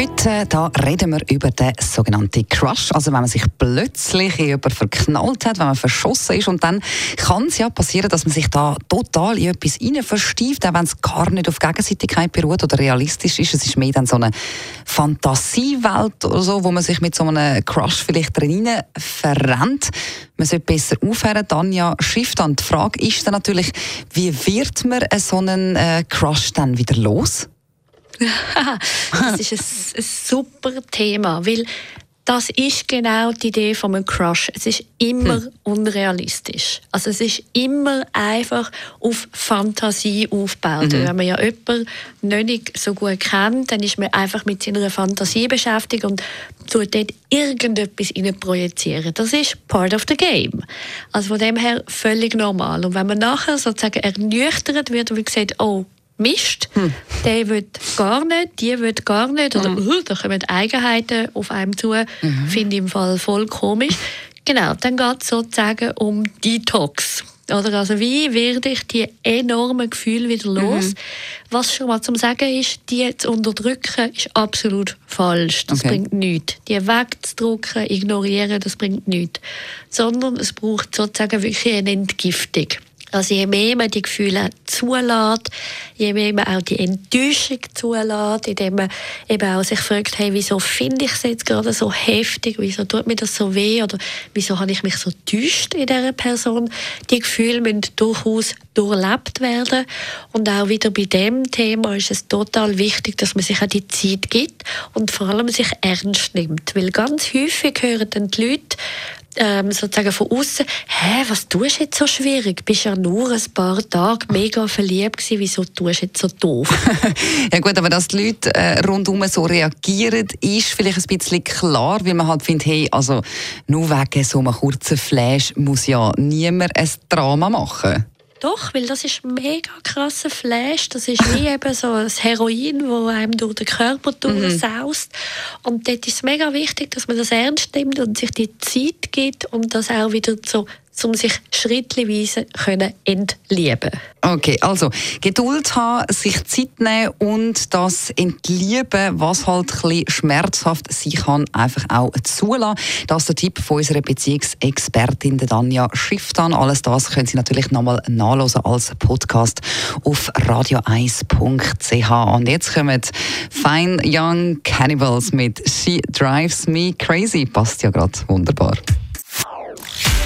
Heute da reden wir über den sogenannten Crush. Also wenn man sich plötzlich jemanden verknallt hat, wenn man verschossen ist und dann kann es ja passieren, dass man sich da total in etwas verstieft, auch wenn es gar nicht auf Gegenseitigkeit beruht oder realistisch ist. Es ist mehr dann so eine Fantasiewelt oder so, wo man sich mit so einem Crush vielleicht drin verrennt. Man sollte besser aufhören. Tanja schrift dann. Die Frage ist dann natürlich, wie wird man so einen äh, Crush dann wieder los? Das ist ein, ein, super Thema, weil das ist genau die Idee von einem Crush. Es ist immer hm. unrealistisch. Also es ist immer einfach auf Fantasie aufgebaut. Mhm. Wenn man ja jemanden nicht so gut kennt, dann ist man einfach mit seiner Fantasie beschäftigt und tut dort irgendetwas projizieren. Das ist part of the game. Also von dem her völlig normal. Und wenn man nachher sozusagen ernüchtert wird und man sieht, oh, Mist, hm. der will gar nicht, die will gar nicht, oder mhm. uh, da kommen Eigenheiten auf einem zu, mhm. finde ich im Fall voll komisch. Genau, dann geht es sozusagen um Detox. Oder also wie werde ich die enormen Gefühle wieder los? Mhm. Was schon mal zum Sagen ist, die zu unterdrücken, ist absolut falsch. Das okay. bringt nichts. Die wegzudrücken, ignorieren, das bringt nichts. Sondern es braucht sozusagen wirklich eine Entgiftung. Also je mehr man die Gefühle zulässt, je mehr man auch die Enttäuschung zulässt, indem man eben auch sich fragt, hey, wieso finde ich es jetzt gerade so heftig, wieso tut mir das so weh? Oder wieso habe ich mich so täuscht in dieser Person. Die Gefühle müssen durchaus durchlebt werden. Und auch wieder bei dem Thema ist es total wichtig, dass man sich auch die Zeit gibt und vor allem sich ernst nimmt, weil ganz häufig hören dann die Leute ähm, sozusagen von außen, hä, was tust du jetzt so schwierig? Bist ja nur ein paar Tage mega verliebt gewesen, wieso tust du jetzt so doof? ja gut, aber dass die Leute äh, rundum so reagieren, ist vielleicht ein bisschen klar, weil man halt findet, hey, also nur wegen so einem kurzen Flash muss ja niemand ein Drama machen. Doch, weil das ist ein mega krasser Flash. Das ist wie eben so ein Heroin, das einem durch den Körper durchsaust. Mhm. Und dort ist es mega wichtig, dass man das ernst nimmt und sich die Zeit gibt, um das auch wieder so um sich schrittweise können entlieben Okay, also Geduld haben, sich Zeit nehmen und das entlieben, was halt ein bisschen schmerzhaft sein kann, einfach auch zulassen. Das ist der Tipp von unserer Beziehungsexpertin Danja Schifftan. Alles das können Sie natürlich nochmal nachlesen als Podcast auf radio1.ch. Und jetzt kommen Fine Young Cannibals mit She Drives Me Crazy. Passt ja gerade wunderbar.